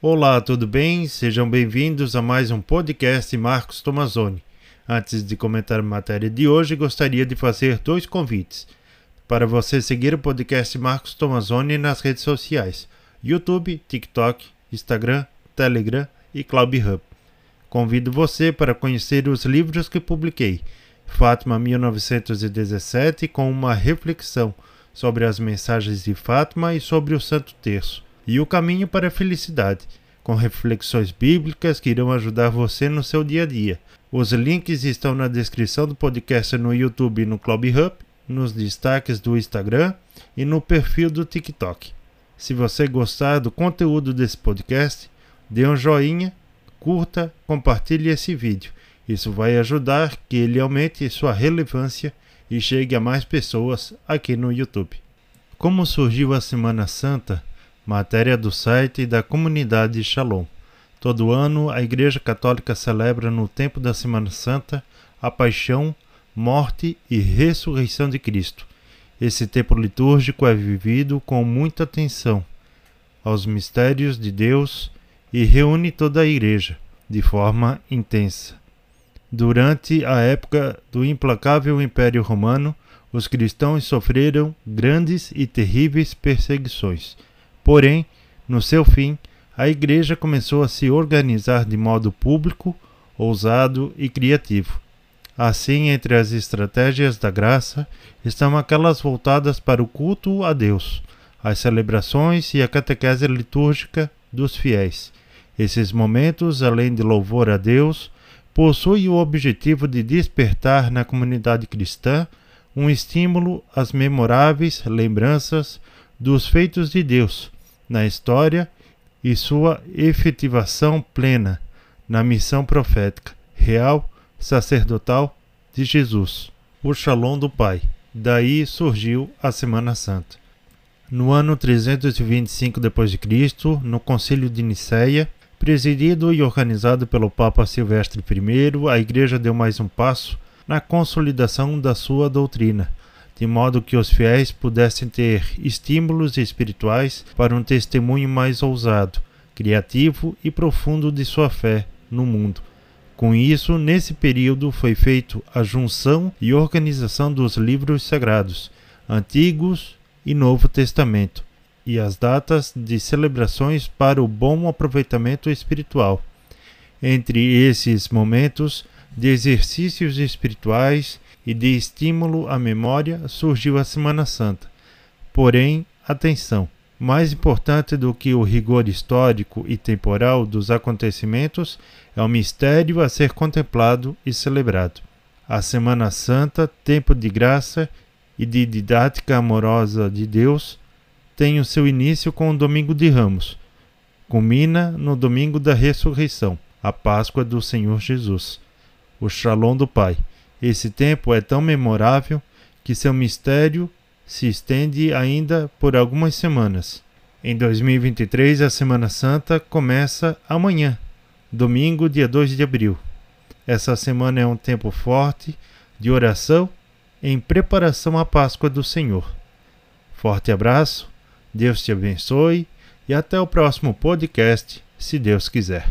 Olá, tudo bem? Sejam bem-vindos a mais um podcast Marcos Tomazoni. Antes de comentar a matéria de hoje, gostaria de fazer dois convites. Para você seguir o podcast Marcos Tomazoni nas redes sociais: YouTube, TikTok, Instagram, Telegram e CloudHub. Convido você para conhecer os livros que publiquei. Fátima 1917 com uma reflexão sobre as mensagens de Fátima e sobre o Santo Terço e o caminho para a felicidade, com reflexões bíblicas que irão ajudar você no seu dia a dia. Os links estão na descrição do podcast no YouTube e no Club Hub, nos destaques do Instagram e no perfil do TikTok. Se você gostar do conteúdo desse podcast, dê um joinha, curta, compartilhe esse vídeo. Isso vai ajudar que ele aumente sua relevância e chegue a mais pessoas aqui no YouTube. Como surgiu a Semana Santa? Matéria do site da comunidade Shalom. Todo ano, a Igreja Católica celebra no tempo da Semana Santa a paixão, morte e ressurreição de Cristo. Esse tempo litúrgico é vivido com muita atenção aos mistérios de Deus e reúne toda a Igreja de forma intensa. Durante a época do implacável Império Romano, os cristãos sofreram grandes e terríveis perseguições Porém, no seu fim, a Igreja começou a se organizar de modo público, ousado e criativo. Assim, entre as estratégias da graça estão aquelas voltadas para o culto a Deus, as celebrações e a catequese litúrgica dos fiéis. Esses momentos, além de louvor a Deus, possuem o objetivo de despertar na comunidade cristã um estímulo às memoráveis lembranças dos feitos de Deus na história e sua efetivação plena na missão profética, real, sacerdotal de Jesus, o Shalom do Pai. Daí surgiu a Semana Santa. No ano 325 d.C., no Concílio de Nicéia, presidido e organizado pelo Papa Silvestre I, a Igreja deu mais um passo na consolidação da sua doutrina, de modo que os fiéis pudessem ter estímulos espirituais para um testemunho mais ousado, criativo e profundo de sua fé no mundo. Com isso, nesse período foi feito a junção e organização dos livros sagrados, Antigos e Novo Testamento, e as datas de celebrações para o bom aproveitamento espiritual. Entre esses momentos de exercícios espirituais e de estímulo à memória surgiu a Semana Santa. Porém, atenção! Mais importante do que o rigor histórico e temporal dos acontecimentos é o mistério a ser contemplado e celebrado. A Semana Santa, tempo de graça e de didática amorosa de Deus, tem o seu início com o Domingo de Ramos. Culmina no Domingo da Ressurreição, a Páscoa do Senhor Jesus, o Shalom do Pai. Esse tempo é tão memorável que seu mistério se estende ainda por algumas semanas. Em 2023, a Semana Santa começa amanhã, domingo, dia 2 de abril. Essa semana é um tempo forte de oração em preparação à Páscoa do Senhor. Forte abraço, Deus te abençoe e até o próximo podcast, se Deus quiser.